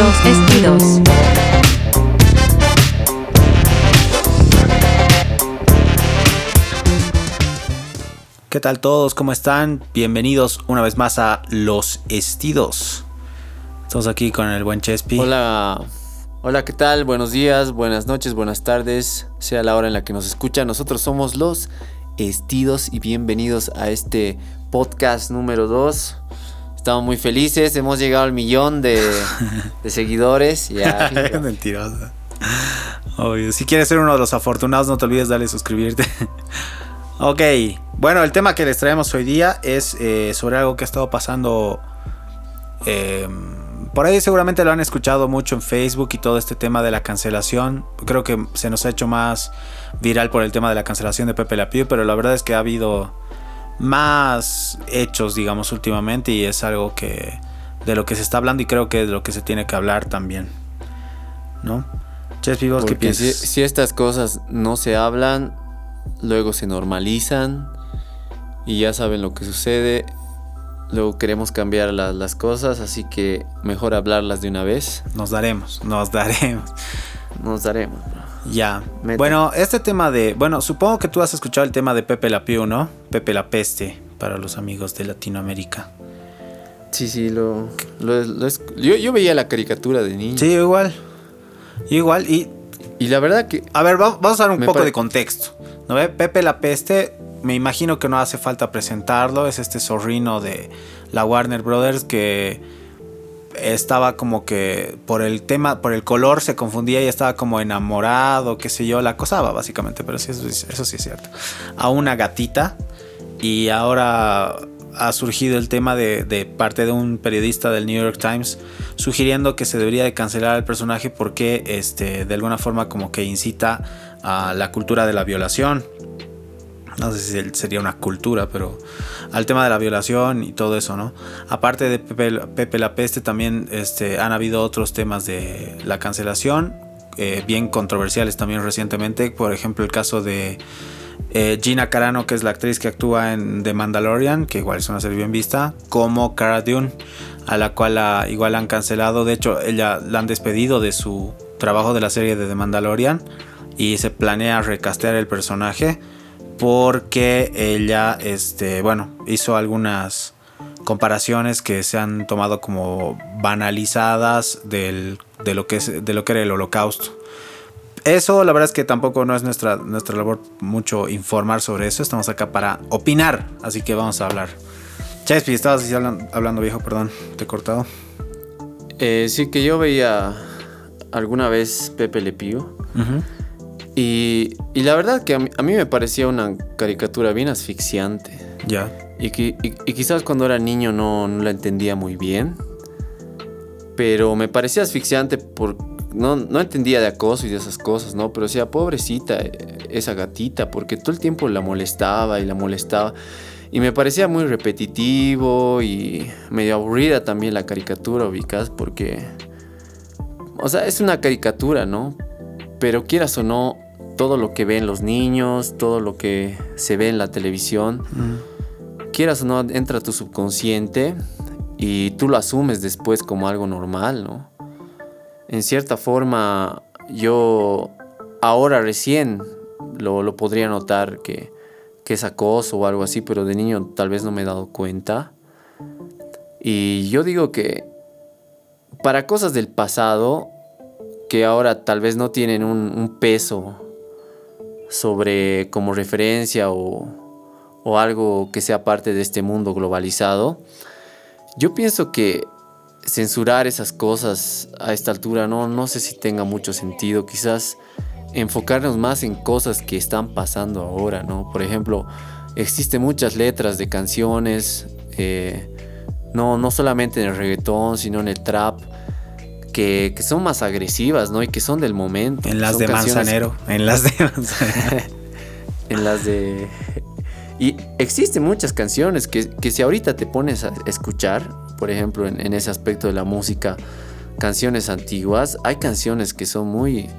Los estilos. ¿Qué tal todos? ¿Cómo están? Bienvenidos una vez más a Los Estidos. Estamos aquí con el buen Chespi. Hola, hola, ¿qué tal? Buenos días, buenas noches, buenas tardes, sea la hora en la que nos escuchan. Nosotros somos Los Estidos y bienvenidos a este podcast número 2. Estamos muy felices, hemos llegado al millón de, de seguidores. Ya, Mentirosa. Obvio. Si quieres ser uno de los afortunados, no te olvides darle suscribirte. ok. Bueno, el tema que les traemos hoy día es eh, sobre algo que ha estado pasando. eh, por ahí seguramente lo han escuchado mucho en Facebook y todo este tema de la cancelación. Creo que se nos ha hecho más viral por el tema de la cancelación de Pepe La Pew, pero la verdad es que ha habido más hechos, digamos, últimamente y es algo que de lo que se está hablando y creo que es de lo que se tiene que hablar también. ¿No? Chespi, ¿vos qué si, piensas? si estas cosas no se hablan, luego se normalizan y ya saben lo que sucede. Luego queremos cambiar la- las cosas, así que mejor hablarlas de una vez. Nos daremos, nos daremos. Nos daremos. Ya. Meta. Bueno, este tema de. Bueno, supongo que tú has escuchado el tema de Pepe La Pew, ¿no? Pepe la Peste, para los amigos de Latinoamérica. Sí, sí, lo, lo- lo es- yo, yo veía la caricatura de niño. Sí, igual. Igual. Y Y la verdad que A ver, va- vamos a dar un poco pare- de contexto. ¿No ve? Pepe la Peste, me imagino que no hace falta presentarlo. Es este zorrino de la Warner Brothers que estaba como que por el tema, por el color se confundía y estaba como enamorado, qué sé yo, la acosaba básicamente, pero sí, eso, sí- es cierto. A una gatita y ahora ha surgido el tema de, de parte de un periodista del New York Times sugiriendo que se debería de cancelar al personaje porque este, de alguna forma como que incita a la cultura de la violación. No sé si sería una cultura, pero al tema de la violación y todo eso, ¿no? Aparte de Pepe, Pepe la Peste, también este, han habido otros temas de la cancelación, eh, bien controversiales también recientemente. Por ejemplo, el caso de eh, Gina Carano, que es la actriz que actúa en The Mandalorian, que igual es una serie bien vista, como Cara Dune, a la cual igual han cancelado. De hecho, ella la han despedido de su trabajo de la serie de The Mandalorian y se planea recastear el personaje porque ella, este, bueno, hizo algunas comparaciones que se han tomado como banalizadas del- de, lo que es, de lo que era el holocausto. Eso, la verdad es que tampoco no es nuestra, nuestra labor mucho informar sobre eso. Estamos acá para opinar, así que vamos a hablar. Chespi, estabas hablando, viejo, perdón, te he cortado. eh, sí que yo veía alguna vez Pepe Le. Ujú. Y, y la verdad que a mí, a mí me parecía una caricatura bien asfixiante. Ya. Y, y- y quizás cuando era niño no, no la entendía muy bien. Pero me parecía asfixiante por... No, no entendía de acoso y de esas cosas, ¿no? Pero decía, pobrecita, eh, esa gatita, porque todo el tiempo la molestaba y la molestaba. Y me parecía muy repetitivo y medio aburrida también la caricatura, ubicas, porque... O sea, es una caricatura, ¿no? Pero quieras o no, todo lo que ven los niños, todo lo que se ve en la televisión, Mm. quieras o no, entra a tu subconsciente y tú lo asumes después como algo normal, ¿no? En cierta forma, yo ahora recién lo, lo podría notar que, que es acoso o algo así, pero de niño tal vez no me he dado cuenta. Y yo digo que para cosas del pasado, que ahora tal vez no tienen un, un peso sobre como referencia o, o algo que sea parte de este mundo globalizado, yo pienso que censurar esas cosas a esta altura no, no sé si tenga mucho sentido. Quizás enfocarnos más en cosas que están pasando ahora, ¿no? Por ejemplo, existen muchas letras de canciones, eh, no, no solamente en el reggaetón, sino en el trap, que, que son más agresivas, ¿no? Y que son del momento. En las de Manzanero. En las de Manzanero. en las de... Y existen muchas canciones que, que si ahorita te pones a escuchar, por ejemplo, en, en ese aspecto de la música, canciones antiguas, hay canciones que son muy,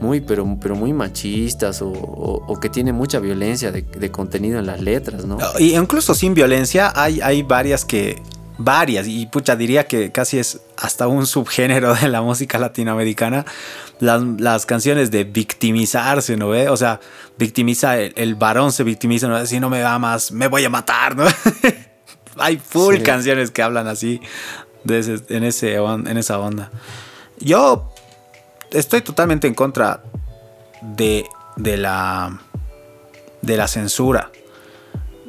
muy, pero, pero muy machistas o, o- o que tienen mucha violencia de, de contenido en las letras, ¿no? Y incluso sin violencia hay, hay varias que... Varias, y pucha, diría que casi es hasta un subgénero de la música latinoamericana, las, las canciones de victimizarse, ¿no ve? O sea, victimiza, el, varón se victimiza, ¿no? Si no me amas, me voy a matar, ¿no? Hay full canciones que hablan así, de en, ese, en esa onda. Yo estoy totalmente en contra de, de la de la censura.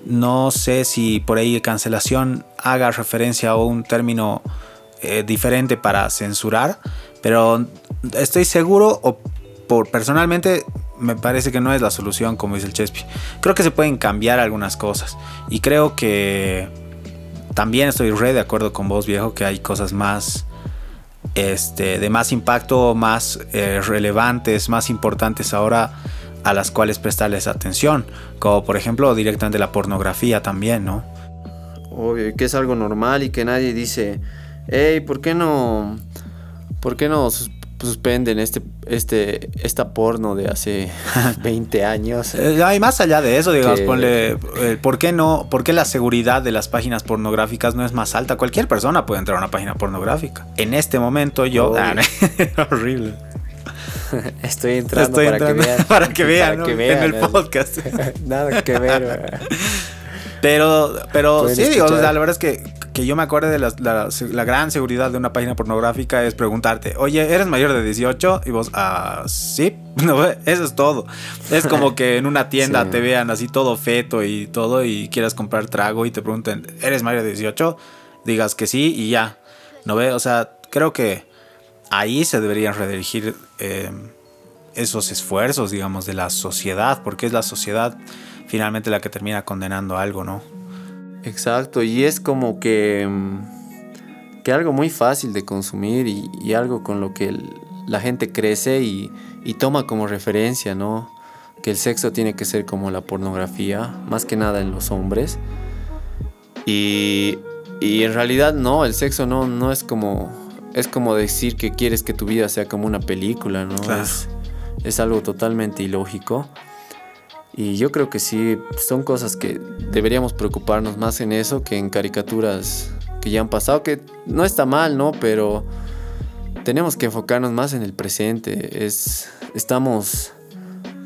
No sé si por ahí cancelación haga referencia a un término eh, diferente para censurar, pero estoy seguro o por personalmente me parece que no es la solución como dice el Chespi. Creo que se pueden cambiar algunas cosas y creo que también estoy re de acuerdo con vos viejo que hay cosas más este, de más impacto, más eh, relevantes, más importantes ahora a las cuales prestarles atención, como por ejemplo directamente la pornografía también, ¿no? Obvio, que es algo normal y que nadie dice, hey, ¿por qué no, por qué no suspenden este, este, esta porno de hace 20 años? Eh, más allá de eso, digamos, ponle, eh, ¿por qué no, por qué la seguridad de las páginas pornográficas no es más alta? Cualquier persona puede entrar a una página pornográfica. En este momento yo, ah, horrible. Estoy entrando para, que vean, para que vean. en el podcast. Nada que ver. Pero, pero sí, digo, la verdad es que, que yo me acuerdo de la, la, gran seguridad de una página pornográfica es preguntarte, oye, ¿eres mayor de 18? Y vos, ah, sí, no, eso es todo. Es como que en una tienda te vean así todo feto y todo y quieras comprar trago y te pregunten, ¿eres mayor de 18? Digas que sí y ya. ¿No ve? O sea, creo que ahí se deberían redirigir eh, esos esfuerzos, digamos, de la sociedad, porque es la sociedad finalmente la que termina condenando algo, ¿no? Exacto, y es como que, mm, que algo muy fácil de consumir y, algo con lo que la gente crece y, toma como referencia, ¿no? Que el sexo tiene que ser como la pornografía, más que nada en los hombres. Y, y en realidad no, el sexo no, no es como es como decir que quieres que tu vida sea como una película, ¿no? Es, es algo totalmente ilógico. Y yo creo que sí, son cosas que deberíamos preocuparnos más en eso que en caricaturas que ya han pasado, que no está mal, ¿no? Pero tenemos que enfocarnos más en el presente. Es, estamos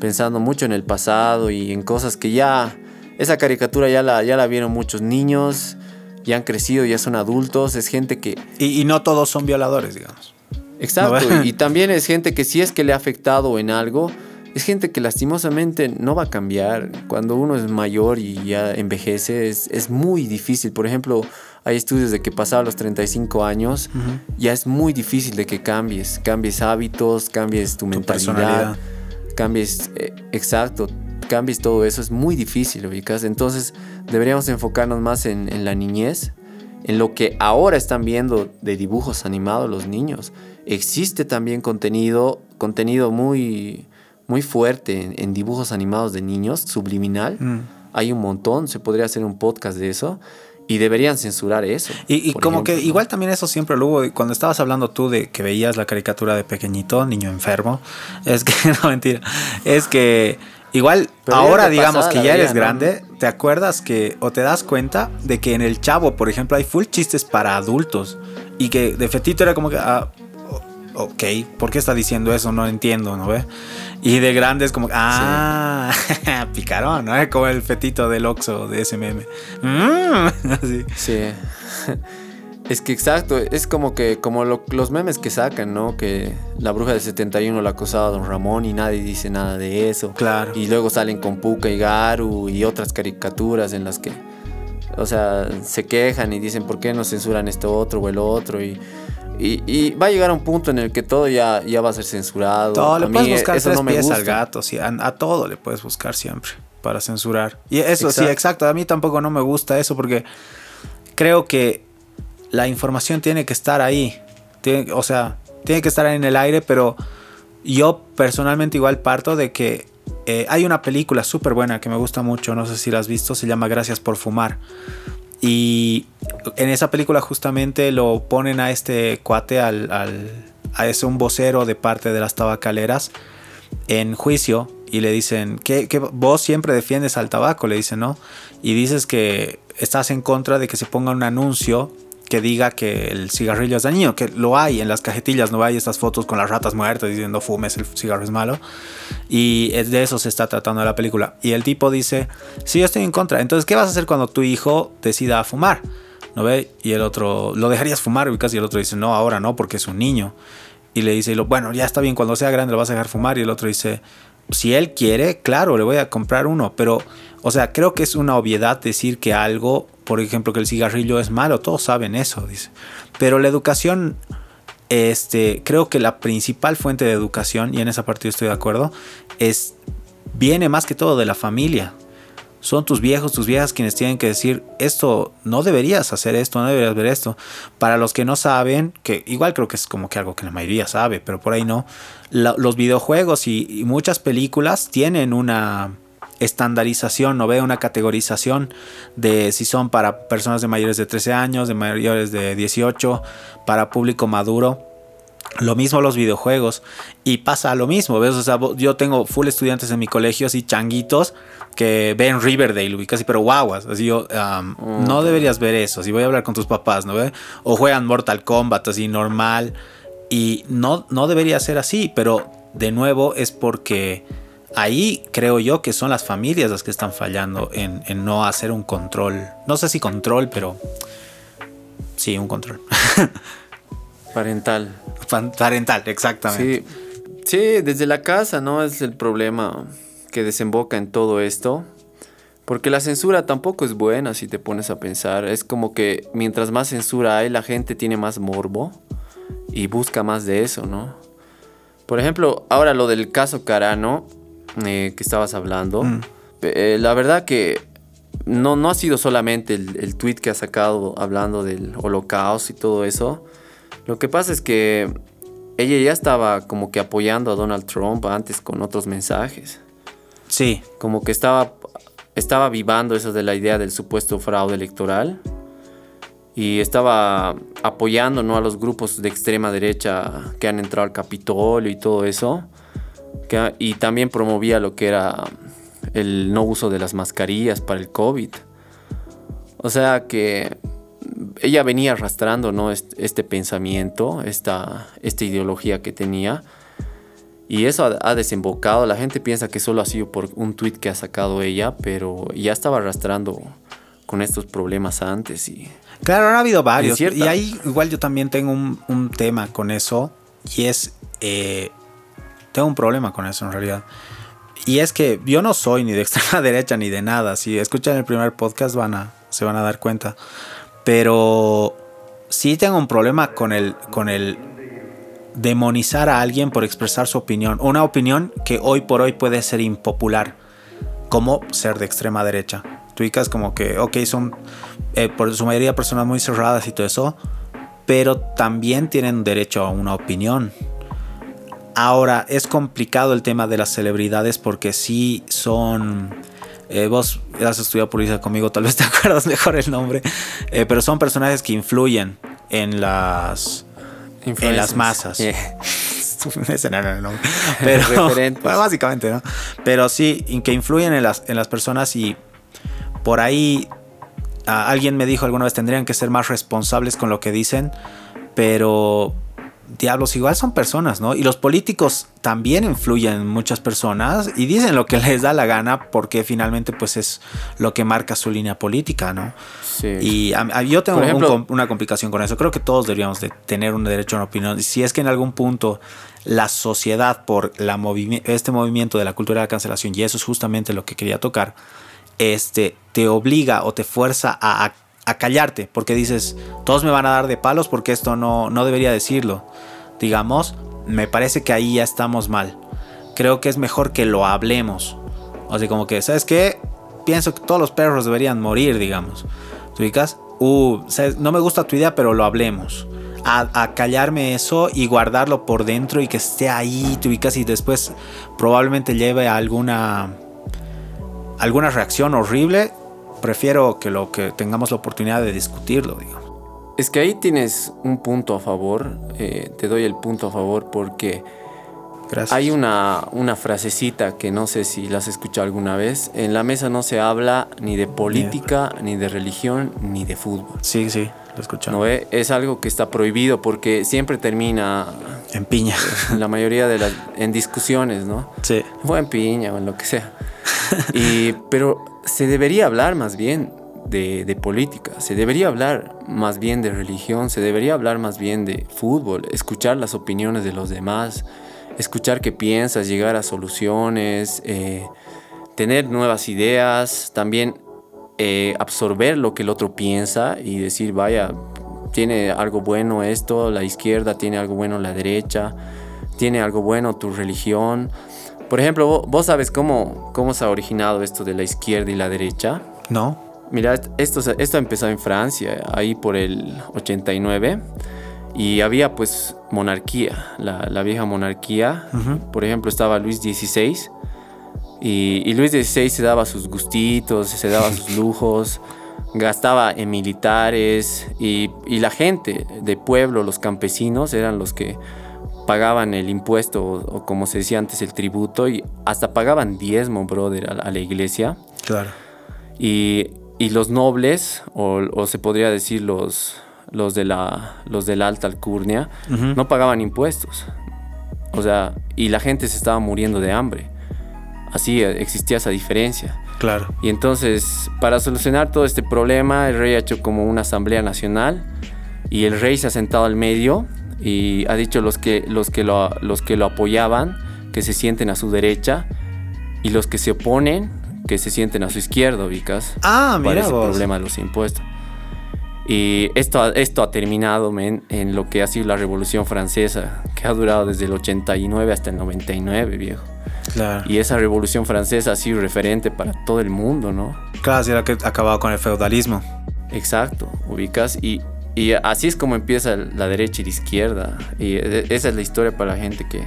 pensando mucho en el pasado y en cosas que ya, esa caricatura ya la, ya la vieron muchos niños ya han crecido, ya son adultos, es gente que... Y, no todos son violadores, digamos. Exacto, y también es gente que si es que le ha afectado en algo, es gente que lastimosamente no va a cambiar. Cuando uno es mayor y ya envejece, es, muy difícil. Por ejemplo, hay estudios de que pasado los 35 años, ya es muy difícil de que cambies. Cambies hábitos, cambies tu, mentalidad, cambies, eh, exacto, cambies todo eso. Es muy difícil, ubicas. Entonces, deberíamos enfocarnos más en, la niñez, en lo que ahora están viendo de dibujos animados los niños. Existe también contenido, contenido muy, muy fuerte en, dibujos animados de niños, subliminal. Mm. Hay un montón, se podría hacer un podcast de eso. Y deberían censurar eso. Y, como que igual también eso siempre lo hubo. Cuando estabas hablando tú de que veías la caricatura de pequeñito, niño enfermo, es que, no mentira, es que Igual, ahora digamos que ya eres grande, ¿te acuerdas que o te das cuenta de que en el chavo, por ejemplo, hay full chistes para adultos? Y que de fetito era como que, ah, ok, ¿por qué está diciendo eso? No entiendo, ¿no ve? Y de grande es como, ah, picarón, ¿no? Como el fetito del Oxo de ese meme. Mm, así. Sí. Es que exacto, es como que como los memes que sacan, ¿no? Que la bruja del 71 la acusaba a Don Ramón y nadie dice nada de eso. Claro. Y luego salen con Puka y Garu y otras caricaturas en las que, o sea, se quejan y dicen por qué no censuran esto otro o el otro y, y, va a llegar a un punto en el que todo ya, ya va a ser censurado. Todo, le puedes buscar eso no me gusta. al gato, sí, a, todo le puedes buscar siempre para censurar. Y eso sí, exacto, a mí tampoco no me gusta eso porque creo que la información tiene que estar ahí. o sea, tiene que estar en el aire, pero yo personalmente igual parto de que eh, hay una película súper buena que me gusta mucho, no sé si la has visto, se llama Gracias por Fumar. Y en esa película justamente lo ponen a este cuate, al, a ese un vocero de parte de las tabacaleras, en juicio y le dicen, que vos siempre defiendes al tabaco? Le dicen, ¿no? Y dices que estás en contra de que se ponga un anuncio que diga que el cigarrillo es dañino, que lo hay en las cajetillas, no hay estas fotos con las ratas muertas diciendo fumes, el cigarro es malo. Y de eso se está tratando la película. Y el tipo dice, sí, yo estoy en contra. Entonces, ¿qué vas a hacer cuando tu hijo decida fumar? ¿No ve? Y el otro, ¿lo dejarías fumar? Y el otro dice, no, ahora no, porque es un niño. Y le dice, bueno, ya está bien, cuando sea grande lo vas a dejar fumar. Y el otro dice, si él quiere, claro, le voy a comprar uno. Pero, o sea, creo que es una obviedad decir que algo, por ejemplo, que el cigarrillo es malo. Todos saben eso, dice. Pero la educación, este, creo que la principal fuente de educación, y en esa parte yo estoy de acuerdo, es, viene más que todo de la familia son tus viejos, tus viejas quienes tienen que decir, esto no deberías hacer esto, no deberías ver esto. Para los que no saben, que igual creo que es como que algo que la mayoría sabe, pero por ahí no, los videojuegos y, muchas películas tienen una estandarización, no ve una categorización de si son para personas de mayores de 13 años, de mayores de 18, para público maduro. Lo mismo los videojuegos. Y pasa lo mismo, ¿ves? O sea, yo tengo full estudiantes en mi colegio, así changuitos, que ven Riverdale, ubicas, pero guaguas. Así yo, no deberías ver eso. Así voy a hablar con tus papás, ¿no ve? O juegan Mortal Kombat, así normal. Y no, no debería ser así, pero de nuevo es porque ahí creo yo que son las familias las que están fallando en, en no hacer un control. No sé si control, pero sí, un control. Parental. Parental, exactamente. Sí. sí, desde la casa, ¿no? Es el problema que desemboca en todo esto. Porque la censura tampoco es buena si te pones a pensar. Es como que mientras más censura hay, la gente tiene más morbo y busca más de eso, ¿no? Por ejemplo, ahora lo del caso Carano eh, que estabas hablando. Mm. Eh, la verdad que no, no ha sido solamente el, el tweet que ha sacado hablando del holocausto y todo eso, lo que pasa es que ella ya estaba como que apoyando a Donald Trump antes con otros mensajes. Sí. Como que estaba, estaba vivando eso de la idea del supuesto fraude electoral. Y estaba apoyando ¿no? a los grupos de extrema derecha que han entrado al Capitolio y todo eso. Y también promovía lo que era el no uso de las mascarillas para el COVID. O sea que ella venía arrastrando ¿no? este, pensamiento, esta, esta ideología que tenía. Y eso ha, desembocado. La gente piensa que solo ha sido por un tweet que ha sacado ella, pero ya estaba arrastrando con estos problemas antes. Y, claro, han habido varios. Y ahí igual yo también tengo un, tema con eso. Y es... Eh, tengo un problema con eso en realidad. Y es que yo no soy ni de extrema derecha ni de nada. Si escuchan el primer podcast van a, se van a dar cuenta. Pero sí tengo un problema con el, con el demonizar a alguien por expresar su opinión. Una opinión que hoy por hoy puede ser impopular, como ser de extrema derecha. Tú como que, ok, son eh, por su mayoría personas muy cerradas y todo eso, pero también tienen derecho a una opinión. Ahora, es complicado el tema de las celebridades porque sí son eh, vos has estudiado policía conmigo, tal vez te acuerdas mejor el nombre. Eh, pero son personajes que influyen en las, en las masas. pero básicamente, ¿no? Pero sí, que influyen en las, en las personas y por ahí alguien me dijo alguna vez tendrían que ser más responsables con lo que dicen, pero diablos, igual son personas, ¿no? Y los políticos también influyen en muchas personas y dicen lo que les da la gana porque finalmente pues es lo que marca su línea política, ¿no? Sí. Y yo tengo una complicación con eso. Creo que todos deberíamos de tener un derecho a una opinión. Si es que en algún punto la sociedad por la este movimiento de la cultura de la cancelación, y eso es justamente lo que quería tocar, este, te obliga o te fuerza a a callarte, porque dices, todos me van a dar de palos porque esto no, no debería decirlo. Digamos, me parece que ahí ya estamos mal. Creo que es mejor que lo hablemos. O sea, como que, ¿sabes qué? Pienso que todos los perros deberían morir, digamos. Uh, no me gusta tu idea, pero lo hablemos. A, callarme eso y guardarlo por dentro y que esté ahí, tú ubicas, y después probablemente lleve a alguna, alguna reacción horrible prefiero que lo que tengamos la oportunidad de discutirlo, digo. Es que ahí tienes un punto a favor, eh, te doy el punto a favor porque hay una, una frasecita que no sé si la has escuchado alguna vez. En la mesa no se habla ni de política, ni de religión, ni de fútbol. Sí, sí. lo he escuchado. ¿no ve? Es algo que está prohibido porque siempre termina En piña. la mayoría de las en discusiones, ¿no? Sí. O en piña o en lo que sea. Y, pero se debería hablar más bien de, política, se debería hablar más bien de religión, se debería hablar más bien de fútbol, escuchar las opiniones de los demás, escuchar qué piensas, llegar a soluciones, eh, tener nuevas ideas, también eh, absorber lo que el otro piensa y decir, vaya, tiene algo bueno esto, la izquierda tiene algo bueno la derecha, tiene algo bueno tu religión. Por ejemplo, vo- vos sabes cómo, cómo se ha originado esto de la izquierda y la derecha. ¿No? Mira, esto, esto empezó en Francia, ahí por el 89, y había pues monarquía, la, la vieja monarquía. Por ejemplo, estaba Luis XVI, y, y Luis XVI se daba sus gustitos, se daba sus lujos, gastaba en militares, y, y la gente de pueblo, los campesinos, eran los que pagaban el impuesto, o, o como se decía antes, el tributo, y hasta pagaban diezmo, brother, a- a la iglesia. Claro. Y, y los nobles, o, o se podría decir los, los, de la, los de la alta alcurnia, no pagaban impuestos. O sea, y la gente se estaba muriendo de hambre. Así eh, existía esa diferencia. Claro. Y entonces, para solucionar todo este problema, el rey ha hecho como una asamblea nacional y el rey se ha sentado al medio y ha dicho los que, los que, lo, los que lo apoyaban que se sienten a su derecha y los que se oponen que se sienten a su izquierda, ubicas. Ah, Para mira ese vos. problema de los impuestos. Y esto, esto ha terminado men, en lo que ha sido la Revolución Francesa, que ha durado desde el 89 hasta el 99, viejo. Claro. Y esa Revolución Francesa ha sido referente para todo el mundo, ¿no? Claro, sí, era que acababa con el feudalismo. Exacto, ubicas. Y, y así es como empieza la derecha y la izquierda. Y e- esa es la historia para la gente que,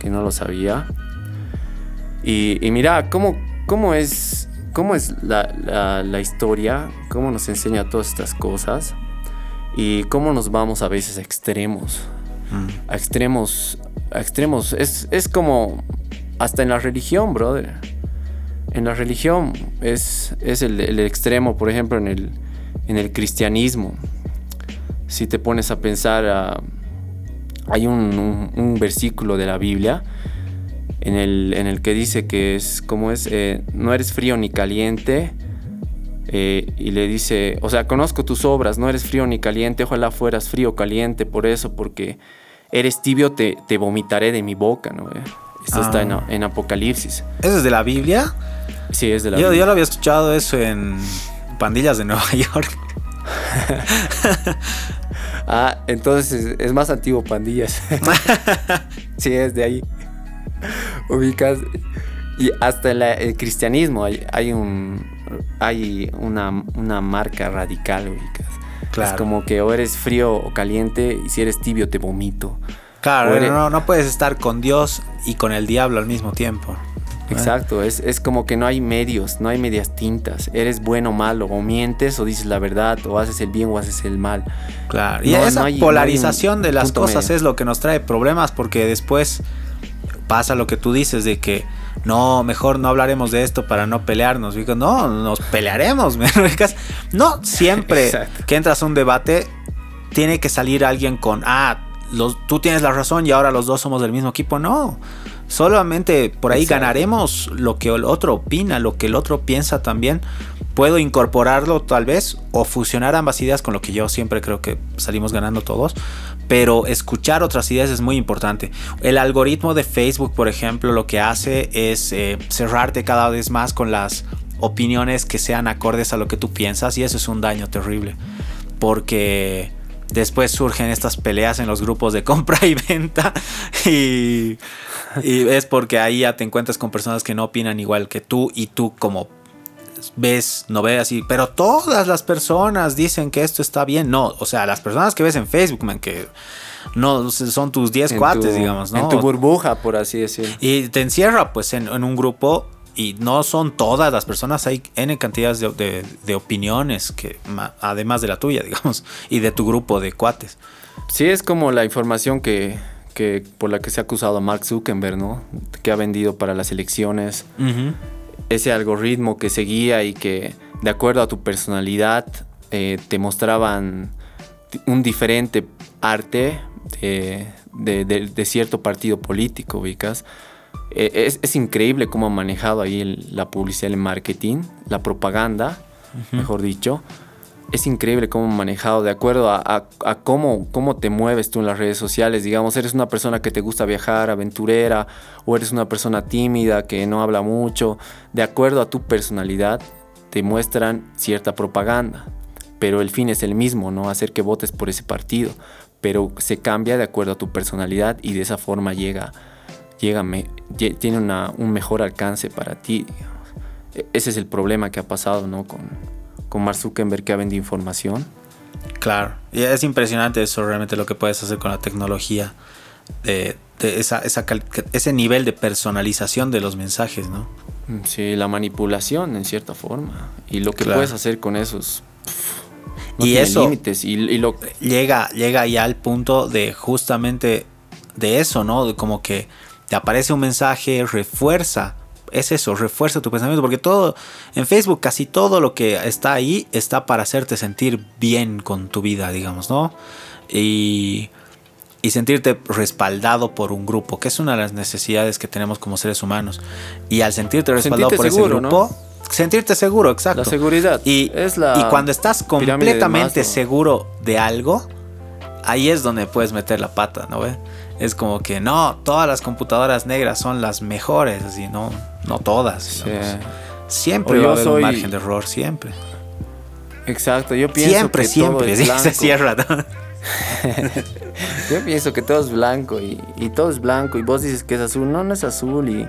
que no lo sabía. Y, y mira, ¿cómo, cómo es, cómo es la, la- la historia? ¿Cómo nos enseña todas estas cosas? Y cómo nos vamos a veces a extremos. Mm. A extremos. A extremos. Es, es como. Hasta en la religión, brother. En la religión es, es el, el extremo, por ejemplo, en el, en el cristianismo. Si te pones a pensar, ah, hay un, un- un versículo de la Biblia en el, en el que dice que es, como es? Eh, no eres frío ni caliente. eh, y le dice, o sea, conozco tus obras, no eres frío ni caliente, ojalá fueras frío o caliente, por eso, porque eres tibio, te, te vomitaré de mi boca, ¿no? Eh, Esto Ah. está en, en Apocalipsis. ¿Eso es de la Biblia? Sí, es de la Yo, Biblia. yo lo había escuchado eso en pandillas de Nueva York. Ah, entonces es más antiguo Pandillas. sí, es de ahí. Ubicas. Y hasta la- el cristianismo hay, hay un hay una, una marca radical, ubicas. Claro. Es como que o eres frío o caliente y si eres tibio te vomito. Claro, eres- no, no puedes estar con Dios y con el diablo al mismo tiempo. Exacto, es, es como que no hay medios, no hay medias tintas. Eres bueno o malo, o mientes o dices la verdad, o haces el bien o haces el mal. Claro. Y esa no hay- polarización de las cosas medio. es lo que nos trae problemas porque después pasa lo que tú dices de que no, mejor no hablaremos de esto para no pelearnos. Digo, no, nos pelearemos. No siempre Exacto. que entras a un debate tiene que salir alguien con, ah, los, tú tienes la razón y ahora los dos somos del mismo equipo. No. Solamente por ahí Exacto. ganaremos lo que el otro opina, lo que el otro piensa también. Puedo incorporarlo tal vez o fusionar ambas ideas con lo que yo siempre creo que salimos ganando todos. Pero escuchar otras ideas es muy importante. El algoritmo de Facebook, por ejemplo, lo que hace es eh, cerrarte cada vez más con las opiniones que sean acordes a lo que tú piensas y eso es un daño terrible. Porque después surgen estas peleas en los grupos de compra y venta y, y es porque ahí ya te encuentras con personas que no opinan igual que tú y tú como ves, no ves así, pero todas las personas dicen que esto está bien. No, o sea, las personas que ves en Facebook, man, que no son tus 10 En cuates, tu- digamos, ¿no? En tu burbuja, por así decirlo. Y te encierra pues en, en un grupo y no son todas las personas, hay N cantidades de, de- de opiniones que además de la tuya, digamos, y de tu grupo de cuates. Sí, es como la información que, que por la que se ha acusado a Mark Zuckerberg, ¿no? Que ha vendido para las elecciones. Ese algoritmo que seguía y que, de acuerdo a tu personalidad, eh, te mostraban un diferente arte de, cierto partido político, ubicas. E, es, increíble cómo ha manejado ahí la publicidad, el marketing, la propaganda, mejor dicho. Es increíble cómo manejado de acuerdo a, cómo, cómo te mueves tú en las redes sociales. Digamos, eres una persona que te gusta viajar, aventurera, o eres una persona tímida que no habla mucho. De acuerdo a tu personalidad, te muestran cierta propaganda. Pero el fin es el mismo, ¿no? Hacer que votes por ese partido pero se cambia de acuerdo a tu personalidad y de esa forma llega, llega tiene un mejor alcance para ti. E, ese es el problema que ha pasado ¿no? con, con Mark Zuckerberg que ha vendido información. Claro, y es impresionante eso realmente lo que puedes hacer con la tecnología, de, esa, ese nivel de personalización de los mensajes, ¿no? Mm, sí, la manipulación en cierta forma. Y lo que puedes hacer con eso es y eso y, lo... llega, llega ya al punto de justamente de eso, ¿no? De como que te aparece un mensaje, refuerza. Es eso, refuerza tu pensamiento. Porque todo, en Facebook, casi todo lo que está ahí está para hacerte sentir bien con tu vida, digamos, ¿no? Y, y sentirte respaldado por un grupo, que es una de las necesidades que tenemos como seres humanos. Y al sentirte respaldado por ese grupo, sentirte seguro, exacto. La seguridad. Y, es y cuando estás completamente seguro de algo, ahí es donde puedes meter la pata, ¿no ve? Es como que no, todas las computadoras negras son las mejores, así, no, no todas. Siempre va a haber un margen de error, siempre. Exacto, yo pienso siempre, que siempre, todo se cierra. yo pienso que todo es blanco y, y, todo es blanco y vos dices que es azul, no, no es azul y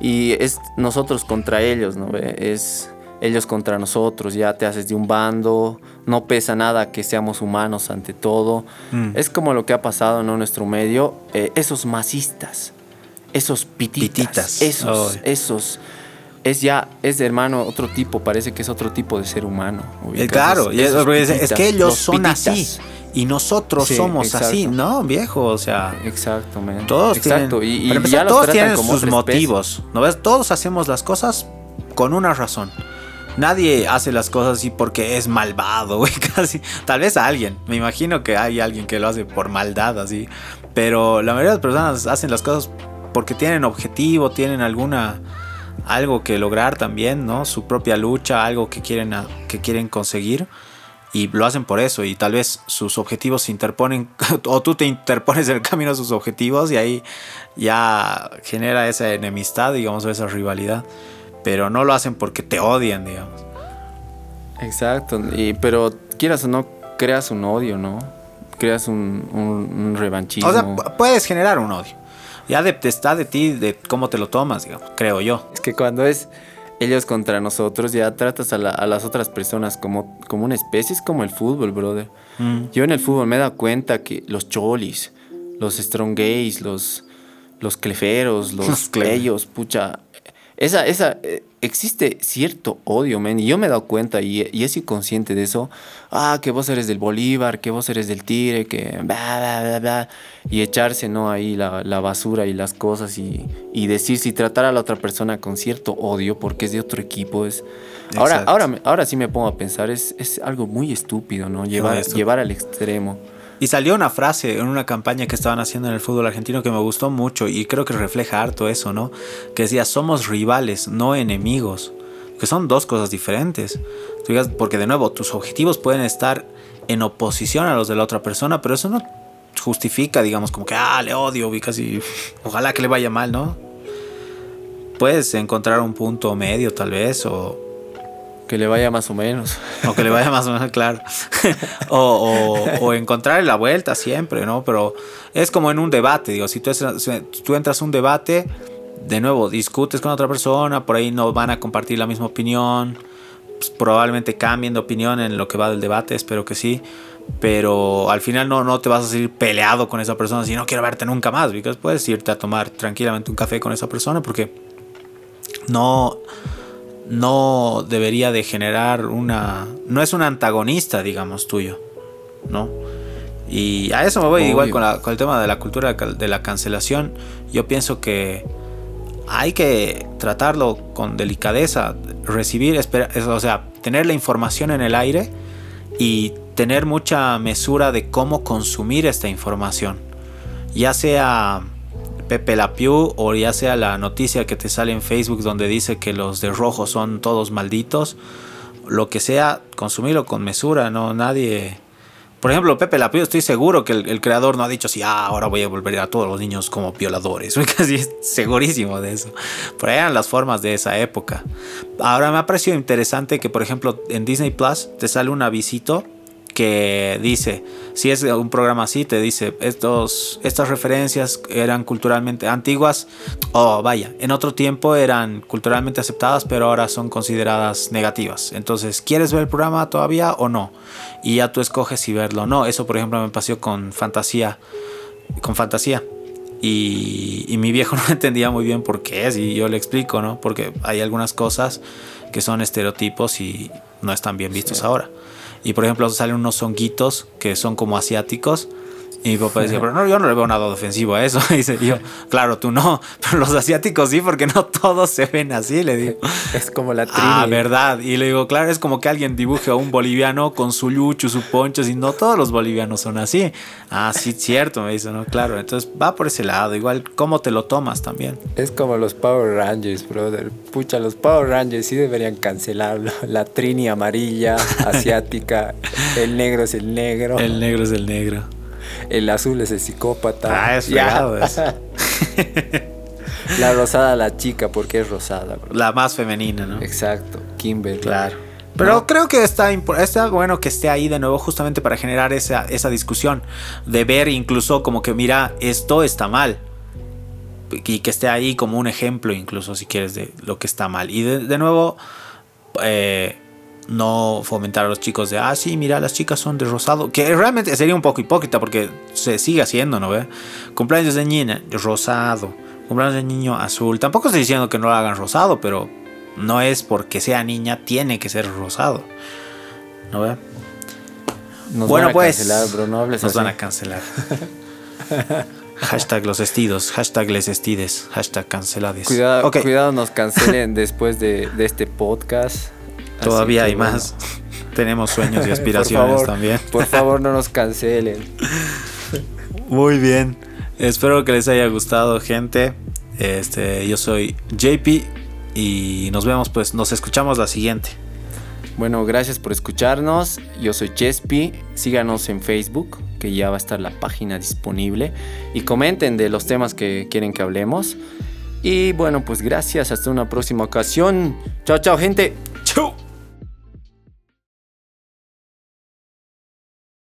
y es nosotros contra ellos, ¿no? Es ellos contra nosotros, ya te haces de un bando, no pesa nada que seamos humanos ante todo. Mm. Es como lo que ha pasado en nuestro medio, eh, esos masistas, esos pititas, esos, esos, es ya, es hermano, otro tipo, parece que es otro tipo de ser humano. Eh, claro, es, que ellos son así. Y nosotros somos así, ¿no, viejo? O sea. Exactamente. Todos Exacto. tienen. Y, ya todos tienen sus motivos. ¿No ves? Todos hacemos las cosas con una razón. Nadie hace las cosas así porque es malvado, güey, casi. Tal vez alguien. Me imagino que hay alguien que lo hace por maldad, así. Pero la mayoría de las personas hacen las cosas porque tienen objetivo, tienen alguna. algo que lograr también, ¿no? Su propia lucha, algo que quieren, que quieren conseguir y lo hacen por eso y tal vez sus objetivos se interponen o tú te interpones en el camino a sus objetivos y ahí ya genera esa enemistad, digamos, o esa rivalidad, pero no lo hacen porque te odian, digamos. Exacto, y, pero quieras o no, creas un odio, ¿no? Creas un, un, revanchismo. O sea, puedes generar un odio. Ya de, está de ti, de cómo te lo tomas, digamos, creo yo. Es que cuando es ellos contra nosotros, ya tratas a, las otras personas como, como una especie, es como el fútbol, brother. Mm. Yo en el fútbol me he dado cuenta que los cholis, los strong gays, los, los cleferos, los ellos, pucha, esa, esa, eh, existe cierto odio, man, y yo me he dado cuenta y, y es inconsciente de eso. Ah, que vos eres del Bolívar, que vos eres del Tigre, que y echarse, ¿no? Ahí la, la basura y las cosas y, y, decir si tratar a la otra persona con cierto odio porque es de otro equipo es... Ahora, ahora, ahora sí me pongo a pensar, es, es algo muy estúpido, ¿no? Llevar, llevar al extremo. Y salió una frase en una campaña que estaban haciendo en el fútbol argentino que me gustó mucho y creo que refleja harto eso, ¿no? Que decía, somos rivales, no enemigos. Que son dos cosas diferentes. Porque de nuevo, tus objetivos pueden estar en oposición a los de la otra persona, pero eso no justifica, digamos, como que, ah, le odio, y casi, ojalá que le vaya mal, ¿no? Puedes encontrar un punto medio tal vez, o que le vaya más o menos. O que le vaya más o menos, claro. o, o, encontrar la vuelta siempre, ¿no? Pero es como en un debate, digo, si tú, tú entras a un debate, de nuevo, discutes con otra persona, por ahí no van a compartir la misma opinión, pues probablemente cambien de opinión en lo que va del debate, espero que sí. Pero al final no, no te vas a seguir peleado con esa persona si no quiero verte nunca más. Porque puedes irte a tomar tranquilamente un café con esa persona porque no no debería de generar una... No es un antagonista, digamos, tuyo, ¿no? Y a eso me voy igual con, el tema de la cultura de la cancelación. Yo pienso que hay que tratarlo con delicadeza, recibir, o sea, tener la información en el aire y tener mucha mesura de cómo consumir esta información. Ya sea Pepe La Pew o ya sea la noticia que te sale en Facebook donde dice que los de rojo son todos malditos, lo que sea, consumirlo con mesura, no nadie por ejemplo, Pepe La Pew, estoy seguro que el, creador no ha dicho así, ah, ahora voy a volver a todos los niños como violadores. Soy casi segurísimo de eso. Ahí eran las formas de esa época. Ahora me ha parecido interesante que, por ejemplo, en Disney Plus te sale un avisito que dice, si es un programa así, te dice, estos, estas referencias eran culturalmente antiguas, o vaya, en otro tiempo eran culturalmente aceptadas, pero ahora son consideradas negativas. Entonces, ¿quieres ver el programa todavía o no? Y ya tú escoges si verlo o no. Eso, por ejemplo, me pasó con fantasía. Con fantasía. Y, y, mi viejo no entendía muy bien por qué es y yo le explico, ¿no? Porque hay algunas cosas que son estereotipos y no están bien vistos ahora. Y por ejemplo salen unos honguitos que son como asiáticos y mi papá decía, pero no, yo no le veo nada ofensivo a eso. Y dice yo, claro, tú no, pero los asiáticos sí, porque no todos se ven así, le digo. Es como la trini. Ah, verdad. Y le digo, claro, es como que alguien dibuje a un boliviano con su lucho, su poncho, y no todos los bolivianos son así. Ah, sí, cierto, me dice, ¿no? Claro, entonces va por ese lado, igual cómo te lo tomas también. Es como los Power Rangers, brother. Pucha, los Power Rangers sí deberían cancelarlo. La trini amarilla, asiática, el negro es el negro. El negro es el negro. El azul es el psicópata. Ah, es fregado La rosada la chica porque es rosada. La más femenina, ¿no? Exacto, Kimberly. Claro. Pero creo que está, está bueno que esté ahí de nuevo justamente para generar esa, esa discusión. De ver incluso como que, mira, esto está mal. Y que esté ahí como un ejemplo incluso, si quieres, de lo que está mal. Y de, de nuevo, eh, no fomentar a los chicos de, ah, sí, mira, las chicas son de rosado, que realmente sería un poco hipócrita porque se sigue haciendo, ¿no ve? Cumpleaños de niña, rosado, cumpleaños de niño azul. Tampoco estoy diciendo que no lo hagan rosado, pero no es porque sea niña, tiene que ser rosado, ¿no ve? Nos bueno, van a pues, cancelar, bro, no nos van a cancelar. hashtag los estidos, hashtag les estides, hashtag cancelades. Cuidado, cuidado nos cancelen después de, de este podcast. Todavía hay más. Tenemos sueños y aspiraciones también. Por favor, no nos cancelen. Muy bien. Espero que les haya gustado, gente. Este, yo soy JP y nos vemos, pues, nos escuchamos la siguiente. Bueno, gracias por escucharnos. Yo soy Chespi. Síganos en Facebook, que ya va a estar la página disponible. Y comenten de los temas que quieren que hablemos. Y bueno, pues gracias. Hasta una próxima ocasión. Chao, chao, gente.